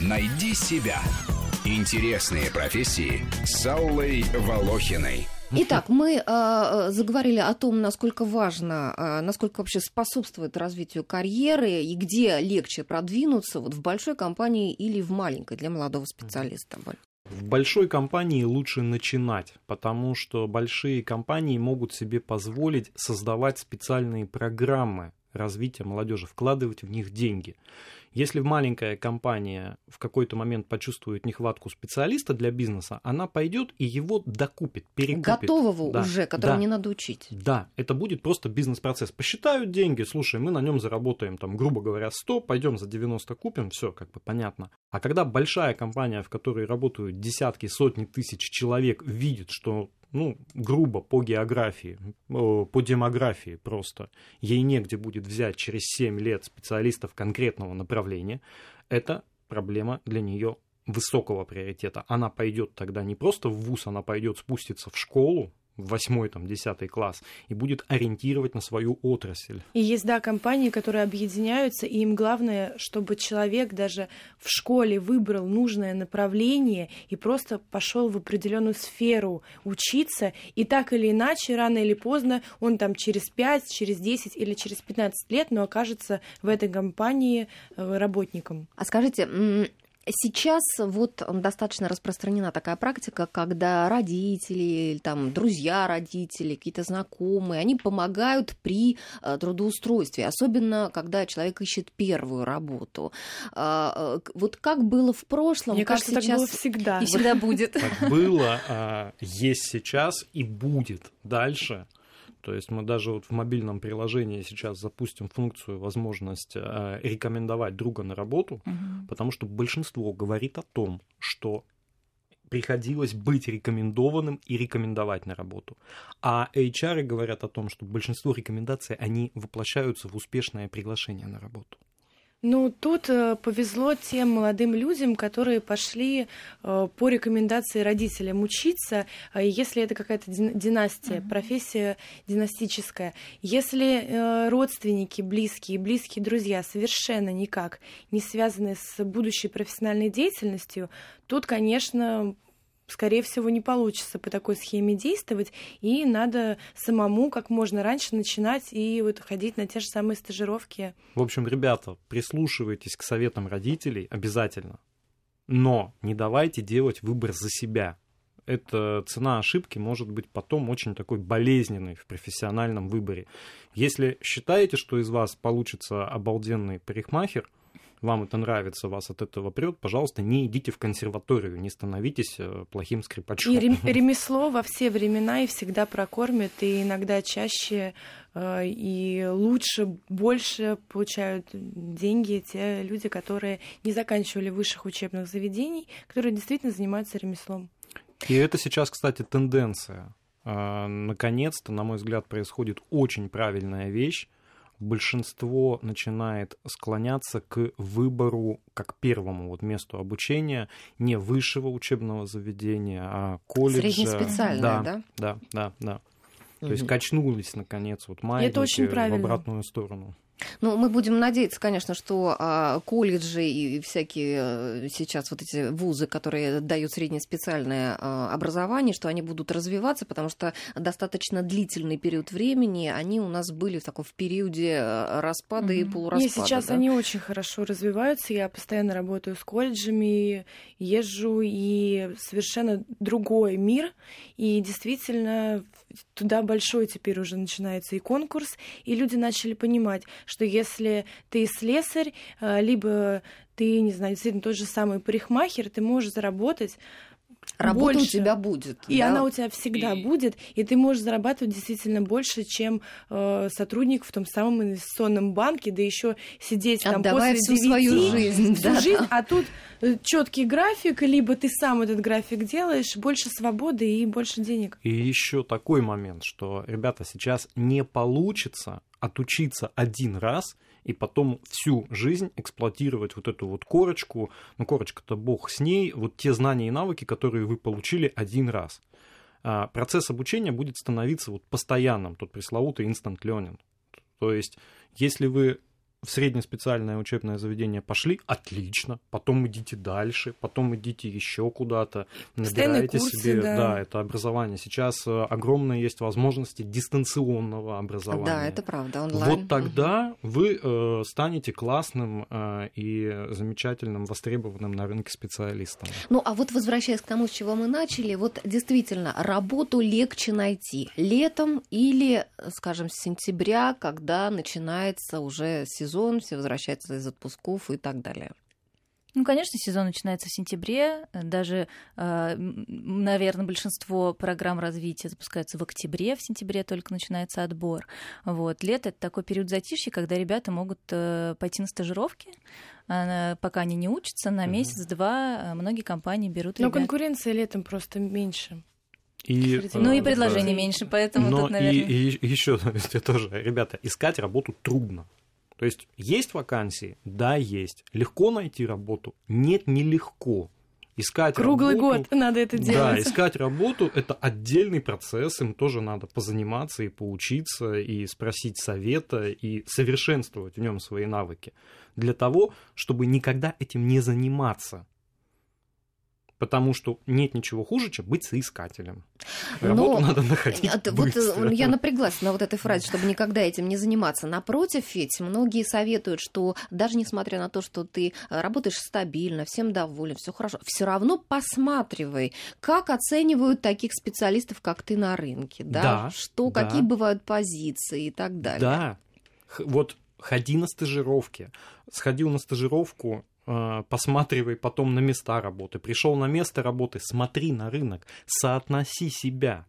Найди себя. Интересные профессии с Аллой Волохиной. Итак, мы э, заговорили о том, насколько важно, э, насколько вообще способствует развитию карьеры и где легче продвинуться вот в большой компании или в маленькой для молодого специалиста. В большой компании лучше начинать, потому что большие компании могут себе позволить создавать специальные программы развития молодежи, вкладывать в них деньги. Если маленькая компания в какой-то момент почувствует нехватку специалиста для бизнеса, она пойдет и его докупит, перекупит. Готового да, уже, которого да, не надо учить. Да, это будет просто бизнес-процесс. Посчитают деньги, слушай, мы на нем заработаем, там, грубо говоря, 100, пойдем за 90 купим, все, как бы понятно. А когда большая компания, в которой работают десятки, сотни тысяч человек, видит, что ну, грубо по географии, по демографии просто, ей негде будет взять через 7 лет специалистов конкретного направления, это проблема для нее высокого приоритета. Она пойдет тогда не просто в ВУЗ, она пойдет спуститься в школу, восьмой, там, десятый класс, и будет ориентировать на свою отрасль. И есть, да, компании, которые объединяются, и им главное, чтобы человек даже в школе выбрал нужное направление и просто пошел в определенную сферу учиться, и так или иначе, рано или поздно, он там через 5, через 10 или через 15 лет, но окажется в этой компании э, работником. А скажите, Сейчас вот достаточно распространена такая практика, когда родители, там, друзья родителей, какие-то знакомые, они помогают при э, трудоустройстве, особенно когда человек ищет первую работу. А, э, вот как было в прошлом, Мне как кажется, сейчас так было всегда. и всегда будет. Так было, а, есть сейчас и будет дальше. То есть мы даже вот в мобильном приложении сейчас запустим функцию, возможность э, рекомендовать друга на работу, угу. потому что большинство говорит о том, что приходилось быть рекомендованным и рекомендовать на работу. А HR говорят о том, что большинство рекомендаций, они воплощаются в успешное приглашение на работу. Ну, тут э, повезло тем молодым людям, которые пошли э, по рекомендации родителям учиться, э, если это какая-то династия, mm-hmm. профессия династическая. Если э, родственники, близкие, близкие друзья совершенно никак не связаны с будущей профессиональной деятельностью, тут, конечно, скорее всего, не получится по такой схеме действовать, и надо самому как можно раньше начинать и вот ходить на те же самые стажировки. В общем, ребята, прислушивайтесь к советам родителей обязательно, но не давайте делать выбор за себя. Эта цена ошибки может быть потом очень такой болезненной в профессиональном выборе. Если считаете, что из вас получится обалденный парикмахер – вам это нравится, вас от этого прет, пожалуйста, не идите в консерваторию, не становитесь э, плохим скрипачом. И ремесло во все времена и всегда прокормит, и иногда чаще э, и лучше, больше получают деньги те люди, которые не заканчивали высших учебных заведений, которые действительно занимаются ремеслом. И это сейчас, кстати, тенденция. Э, наконец-то, на мой взгляд, происходит очень правильная вещь большинство начинает склоняться к выбору как первому вот месту обучения не высшего учебного заведения, а колледжа. Среднеспециальное, да? Да, да, да. да. То есть качнулись, наконец, вот маятники в обратную сторону. Ну, мы будем надеяться, конечно, что а, колледжи и всякие а, сейчас вот эти вузы, которые дают среднеспециальное а, образование, что они будут развиваться, потому что достаточно длительный период времени они у нас были в таком в периоде а, распада mm-hmm. и полураспада. И сейчас да? они очень хорошо развиваются. Я постоянно работаю с колледжами, езжу, и совершенно другой мир. И действительно, туда большой теперь уже начинается и конкурс, и люди начали понимать, что если ты слесарь, э, либо ты, не знаю, действительно тот же самый парикмахер, ты можешь заработать Работа больше. у тебя будет. И да? она у тебя всегда и... будет, и ты можешь зарабатывать действительно больше, чем э, сотрудник в том самом инвестиционном банке, да еще сидеть Отдавая там после всю 9, свою жизнь. Всю да, жизнь, а тут э, четкий график, либо ты сам этот график делаешь, больше свободы и больше денег. И еще такой момент, что, ребята, сейчас не получится отучиться один раз – и потом всю жизнь эксплуатировать вот эту вот корочку, ну корочка-то бог с ней, вот те знания и навыки, которые вы получили один раз. А процесс обучения будет становиться вот постоянным, тот пресловутый instant learning. То есть, если вы в среднеспециальное учебное заведение пошли, отлично, потом идите дальше, потом идите еще куда-то, набирайте курсы, себе, да. да, это образование. Сейчас э, огромное есть возможности дистанционного образования. Да, это правда, онлайн. Вот тогда угу. вы э, станете классным э, и замечательным, востребованным на рынке специалистом. Ну, а вот возвращаясь к тому, с чего мы начали, вот действительно, работу легче найти летом или, скажем, с сентября, когда начинается уже сезон, все возвращаются из отпусков и так далее. Ну, конечно, сезон начинается в сентябре. Даже, а, наверное, большинство программ развития запускаются в октябре, в сентябре только начинается отбор. Вот. Лето — это такой период затишья, когда ребята могут э, пойти на стажировки, пока они не учатся, на месяц-два а, многие компании берут Но ребят. конкуренция летом просто меньше. И, ну и предложений да. меньше, поэтому Но тут, наверное... И, и еще тоже, ребята, искать работу трудно. То есть есть вакансии? Да, есть. Легко найти работу? Нет, нелегко. Искать Круглый работу, год надо это делать. Да, искать работу – это отдельный процесс, им тоже надо позаниматься и поучиться, и спросить совета, и совершенствовать в нем свои навыки. Для того, чтобы никогда этим не заниматься. Потому что нет ничего хуже, чем быть соискателем. Работу Но, надо находить это, быстро. Вот я напряглась на вот этой фразе, чтобы никогда этим не заниматься. Напротив, ведь многие советуют, что даже несмотря на то, что ты работаешь стабильно, всем доволен, все хорошо, все равно посматривай, как оценивают таких специалистов, как ты на рынке, да, да что, да. какие бывают позиции и так далее. Да, вот ходи на стажировки. Сходил на стажировку, Э, посматривай потом на места работы. Пришел на место работы, смотри на рынок, соотноси себя.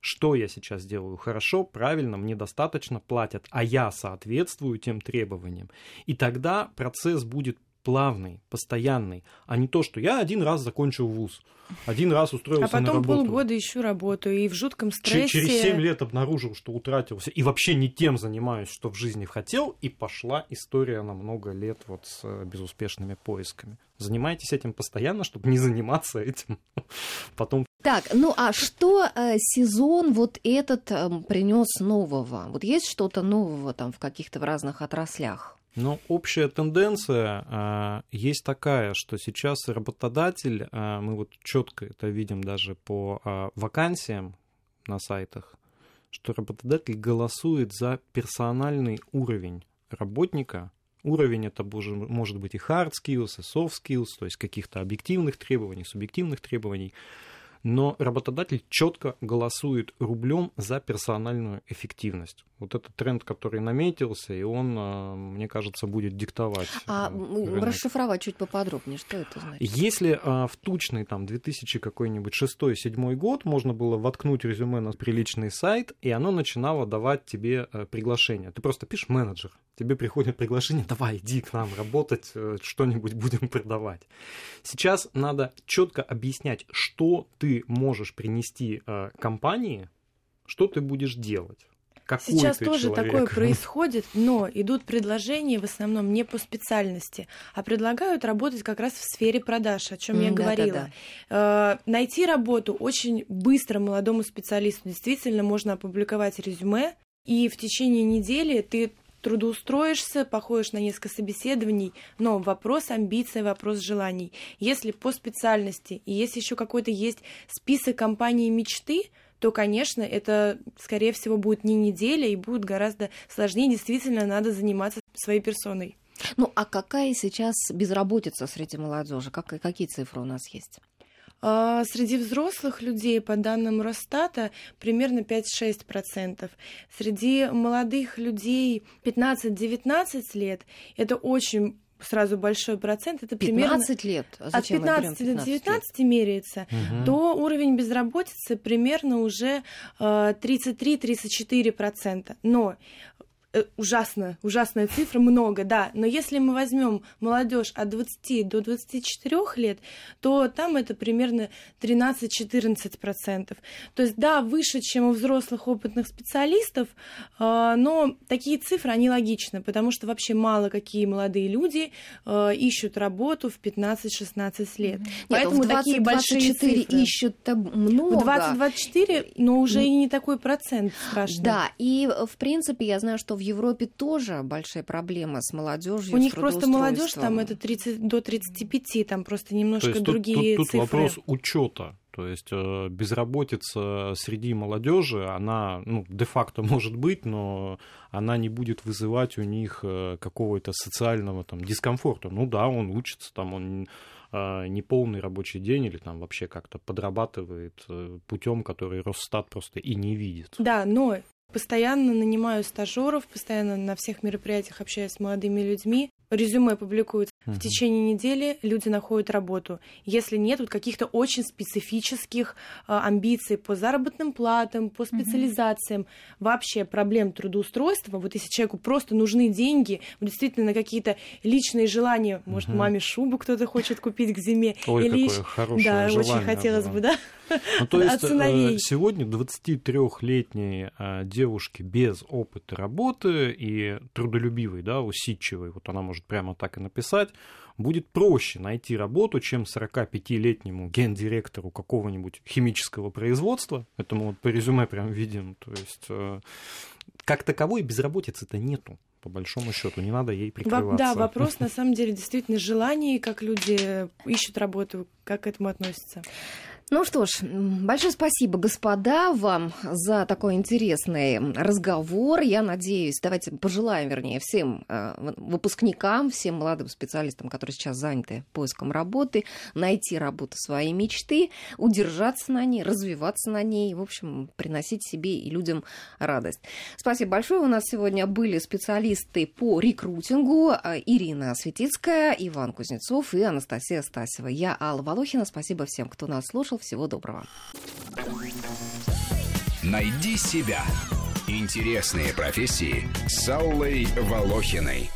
Что я сейчас делаю? Хорошо, правильно, мне достаточно платят, а я соответствую тем требованиям. И тогда процесс будет плавный, постоянный, а не то, что я один раз закончил вуз, один раз устроился на работу. А потом полгода ищу работу и в жутком стрессе. Через 7 лет обнаружил, что утратился и вообще не тем занимаюсь, что в жизни хотел, и пошла история на много лет вот с э, безуспешными поисками. Занимайтесь этим постоянно, чтобы не заниматься этим потом. Так, ну а что э, сезон вот этот э, принес нового? Вот есть что-то нового там в каких-то в разных отраслях? Ну, общая тенденция а, есть такая, что сейчас работодатель, а, мы вот четко это видим даже по а, вакансиям на сайтах, что работодатель голосует за персональный уровень работника. Уровень это может быть и hard skills, и soft skills, то есть каких-то объективных требований, субъективных требований но работодатель четко голосует рублем за персональную эффективность. Вот это тренд, который наметился, и он, а, мне кажется, будет диктовать. А рынок. расшифровать чуть поподробнее, что это значит? Если а, в тучный там 2000 какой-нибудь шестой, седьмой год можно было воткнуть резюме на приличный сайт, и оно начинало давать тебе приглашение. Ты просто пишешь менеджер, тебе приходит приглашение, давай, иди к нам работать, э, что-нибудь будем продавать. Сейчас надо четко объяснять, что ты можешь принести э, компании, что ты будешь делать. Какой Сейчас тоже человек? такое происходит, но идут предложения в основном не по специальности, а предлагают работать как раз в сфере продаж, о чем mm, я да, говорила. Да, да. Э, найти работу очень быстро молодому специалисту. Действительно, можно опубликовать резюме, и в течение недели ты трудоустроишься, походишь на несколько собеседований, но вопрос амбиций, вопрос желаний. Если по специальности и если еще какой-то есть список компаний мечты, то, конечно, это, скорее всего, будет не неделя и будет гораздо сложнее. Действительно, надо заниматься своей персоной. Ну, а какая сейчас безработица среди молодежи? Как, какие цифры у нас есть? А, среди взрослых людей, по данным Росстата, примерно 5-6%. Среди молодых людей 15-19 лет это очень сразу большой процент, это 15 примерно лет. А от 15, 15 до 19 лет? меряется, угу. то уровень безработицы примерно уже э, 33-34%. Но Э, ужасно, ужасная цифра, много, да. Но если мы возьмем молодежь от 20 до 24 лет, то там это примерно 13-14%. То есть, да, выше, чем у взрослых опытных специалистов, а, но такие цифры, они логичны, потому что вообще мало какие молодые люди а, ищут работу в 15-16 лет. Нет, Поэтому в 20, такие большие 24 цифры. ищут много. В 20-24, но уже и не такой процент страшный. Да, и в принципе я знаю, что в Европе тоже большая проблема с молодежью. У них просто молодежь там это 30 до 35, там просто немножко То есть другие тут, тут, тут цифры. вопрос учета. То есть э, безработица среди молодежи, она ну, де-факто может быть, но она не будет вызывать у них э, какого-то социального там, дискомфорта. Ну да, он учится, там он э, не полный рабочий день или там вообще как-то подрабатывает путем, который Росстат просто и не видит. Да, но постоянно нанимаю стажеров, постоянно на всех мероприятиях общаюсь с молодыми людьми. Резюме публикуют uh-huh. в течение недели, люди находят работу. Если нет вот каких-то очень специфических э, амбиций по заработным платам, по специализациям, uh-huh. вообще проблем трудоустройства, вот если человеку просто нужны деньги, действительно на какие-то личные желания, может, uh-huh. маме шубу кто-то хочет купить к зиме, Ой, или какое хорошее да, желание, очень хотелось да. бы, да. Ну, то есть э, сегодня 23-летней э, девушке без опыта работы и трудолюбивой, да, усидчивой, вот она может прямо так и написать, будет проще найти работу, чем 45-летнему гендиректору какого-нибудь химического производства. Это мы вот по резюме прям видим. То есть э, как таковой безработицы-то нету по большому счету, не надо ей прикрываться. Да, вопрос на самом деле действительно желаний, как люди ищут работу, как к этому относятся. Ну что ж, большое спасибо, господа, вам за такой интересный разговор. Я надеюсь, давайте пожелаем, вернее, всем э, выпускникам, всем молодым специалистам, которые сейчас заняты поиском работы, найти работу своей мечты, удержаться на ней, развиваться на ней, в общем, приносить себе и людям радость. Спасибо большое. У нас сегодня были специалисты по рекрутингу э, Ирина Светицкая, Иван Кузнецов и Анастасия Стасева. Я Алла Волохина. Спасибо всем, кто нас слушал. Всего доброго. Найди себя. Интересные профессии с Аллой Волохиной.